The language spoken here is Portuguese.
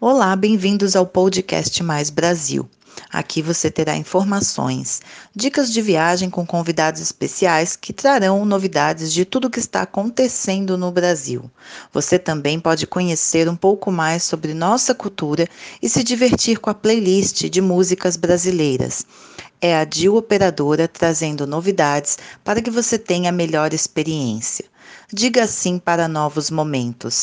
Olá, bem-vindos ao podcast Mais Brasil. Aqui você terá informações, dicas de viagem com convidados especiais que trarão novidades de tudo o que está acontecendo no Brasil. Você também pode conhecer um pouco mais sobre nossa cultura e se divertir com a playlist de músicas brasileiras. É a Dil Operadora trazendo novidades para que você tenha a melhor experiência. Diga sim para novos momentos.